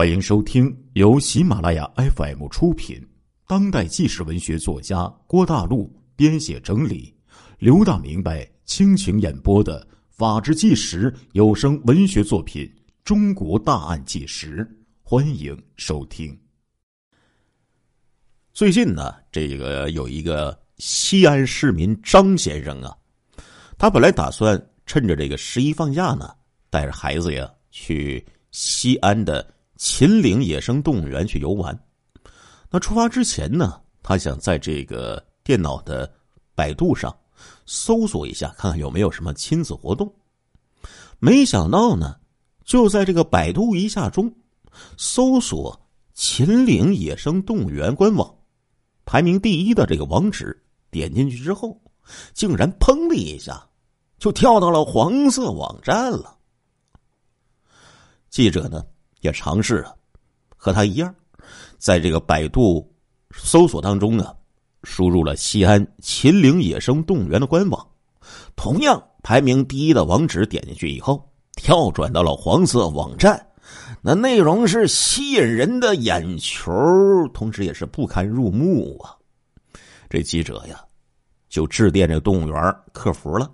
欢迎收听由喜马拉雅 FM 出品、当代纪实文学作家郭大陆编写整理、刘大明白倾情演播的《法制纪实》有声文学作品《中国大案纪实》，欢迎收听。最近呢，这个有一个西安市民张先生啊，他本来打算趁着这个十一放假呢，带着孩子呀去西安的。秦岭野生动物园去游玩，那出发之前呢，他想在这个电脑的百度上搜索一下，看看有没有什么亲子活动。没想到呢，就在这个百度一下中，搜索秦岭野生动物园官网，排名第一的这个网址，点进去之后，竟然砰的一下，就跳到了黄色网站了。记者呢？也尝试了，和他一样，在这个百度搜索当中呢，输入了西安秦岭野生动物园的官网，同样排名第一的网址，点进去以后，跳转到了黄色网站，那内容是吸引人的眼球，同时也是不堪入目啊！这记者呀，就致电这动物园客服了，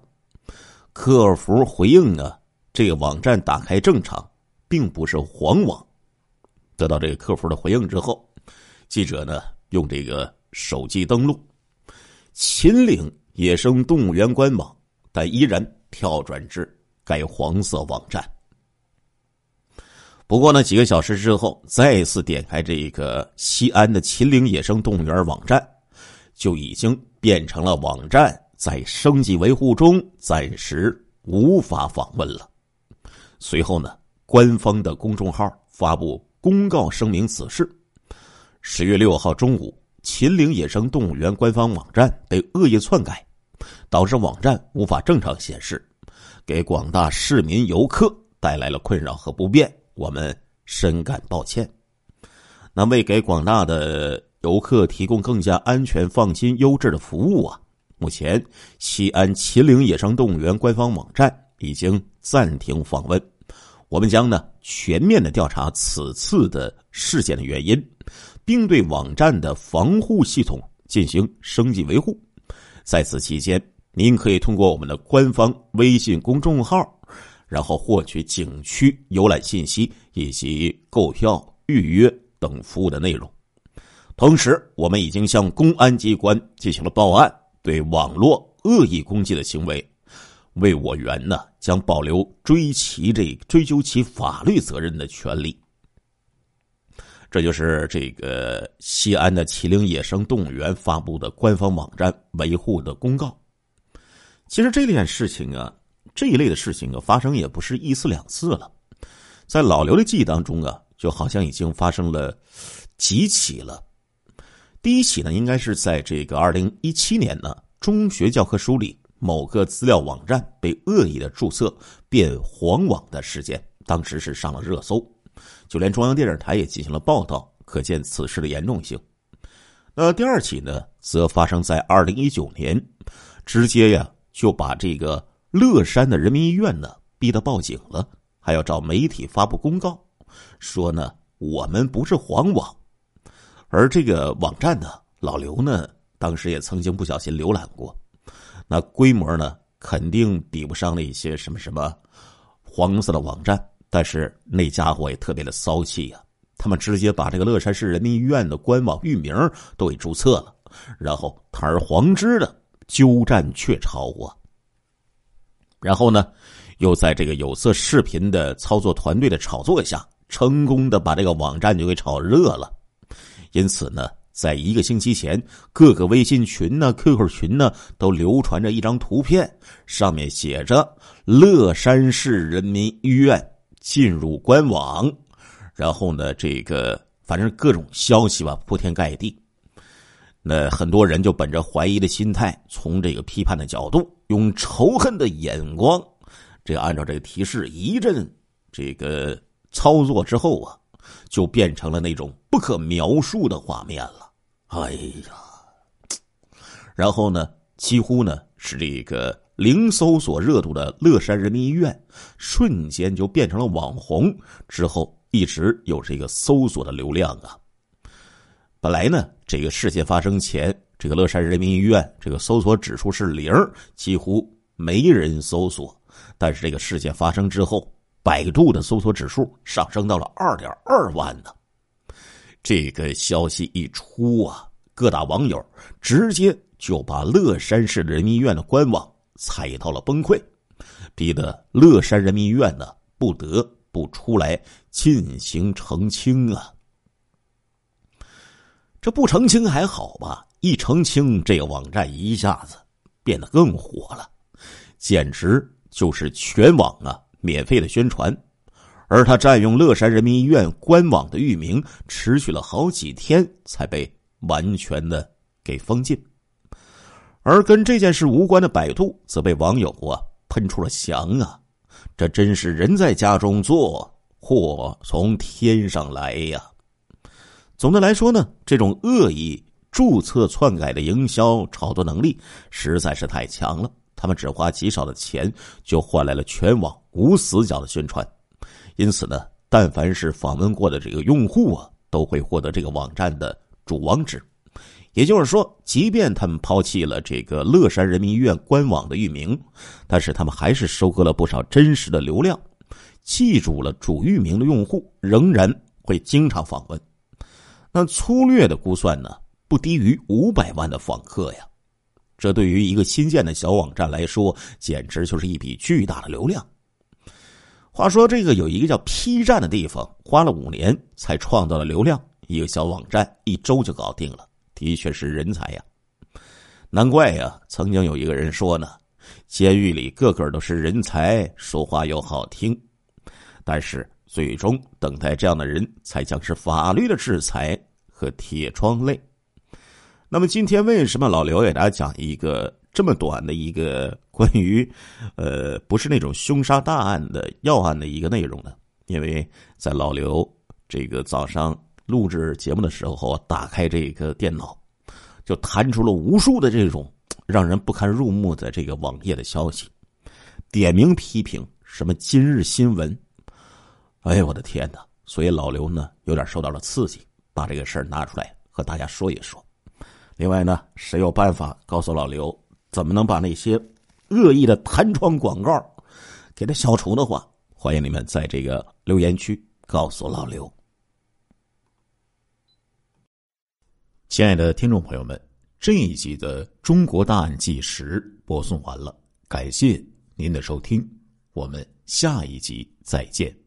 客服回应呢，这个网站打开正常。并不是黄网。得到这个客服的回应之后，记者呢用这个手机登录秦岭野生动物园官网，但依然跳转至该黄色网站。不过呢，几个小时之后，再次点开这个西安的秦岭野生动物园网站，就已经变成了网站在升级维护中，暂时无法访问了。随后呢？官方的公众号发布公告声明此事。十月六号中午，秦岭野生动物园官方网站被恶意篡改，导致网站无法正常显示，给广大市民游客带来了困扰和不便，我们深感抱歉。那为给广大的游客提供更加安全、放心、优质的服务啊，目前西安秦岭野生动物园官方网站已经暂停访问。我们将呢全面的调查此次的事件的原因，并对网站的防护系统进行升级维护。在此期间，您可以通过我们的官方微信公众号，然后获取景区游览信息以及购票、预约等服务的内容。同时，我们已经向公安机关进行了报案，对网络恶意攻击的行为。为我园呢，将保留追其这追究其法律责任的权利。这就是这个西安的麒麟野生动物园发布的官方网站维护的公告。其实这件事情啊，这一类的事情啊，发生也不是一次两次了，在老刘的记忆当中啊，就好像已经发生了几起了。第一起呢，应该是在这个二零一七年呢，中学教科书里。某个资料网站被恶意的注册变黄网的事件，当时是上了热搜，就连中央电视台也进行了报道，可见此事的严重性。那第二起呢，则发生在二零一九年，直接呀就把这个乐山的人民医院呢逼得报警了，还要找媒体发布公告，说呢我们不是黄网，而这个网站呢，老刘呢当时也曾经不小心浏览过。那规模呢，肯定比不上那些什么什么黄色的网站，但是那家伙也特别的骚气呀！他们直接把这个乐山市人民医院的官网域名都给注册了，然后堂而皇之的鸠占鹊巢啊！然后呢，又在这个有色视频的操作团队的炒作下，成功的把这个网站就给炒热了。因此呢。在一个星期前，各个微信群呢、QQ 群呢，都流传着一张图片，上面写着“乐山市人民医院进入官网”，然后呢，这个反正各种消息吧，铺天盖地。那很多人就本着怀疑的心态，从这个批判的角度，用仇恨的眼光，这按照这个提示一阵这个操作之后啊，就变成了那种不可描述的画面了。哎呀，然后呢，几乎呢是这个零搜索热度的乐山人民医院，瞬间就变成了网红。之后一直有这个搜索的流量啊。本来呢，这个事件发生前，这个乐山人民医院这个搜索指数是零，几乎没人搜索。但是这个事件发生之后，百度的搜索指数上升到了二点二万呢。这个消息一出啊，各大网友直接就把乐山市人民医院的官网踩到了崩溃，逼得乐山人民医院呢不得不出来进行澄清啊。这不澄清还好吧？一澄清，这个网站一下子变得更火了，简直就是全网啊免费的宣传。而他占用乐山人民医院官网的域名，持续了好几天才被完全的给封禁。而跟这件事无关的百度，则被网友啊喷出了翔啊！这真是人在家中坐，祸从天上来呀！总的来说呢，这种恶意注册篡改的营销炒作能力实在是太强了。他们只花极少的钱，就换来了全网无死角的宣传。因此呢，但凡是访问过的这个用户啊，都会获得这个网站的主网址。也就是说，即便他们抛弃了这个乐山人民医院官网的域名，但是他们还是收割了不少真实的流量。记住了主域名的用户，仍然会经常访问。那粗略的估算呢，不低于五百万的访客呀，这对于一个新建的小网站来说，简直就是一笔巨大的流量。话说，这个有一个叫 P 站的地方，花了五年才创造了流量，一个小网站一周就搞定了，的确是人才呀！难怪呀，曾经有一个人说呢，监狱里个个都是人才，说话又好听，但是。最终等待这样的人才将是法律的制裁和铁窗泪。那么今天为什么老刘给大家讲一个这么短的一个关于呃不是那种凶杀大案的要案的一个内容呢？因为在老刘这个早上录制节目的时候，打开这个电脑，就弹出了无数的这种让人不堪入目的这个网页的消息，点名批评什么今日新闻。哎呀，我的天哪！所以老刘呢，有点受到了刺激，把这个事儿拿出来和大家说一说。另外呢，谁有办法告诉老刘怎么能把那些恶意的弹窗广告给他消除的话，欢迎你们在这个留言区告诉老刘。亲爱的听众朋友们，这一集的《中国大案纪实》播送完了，感谢您的收听，我们下一集再见。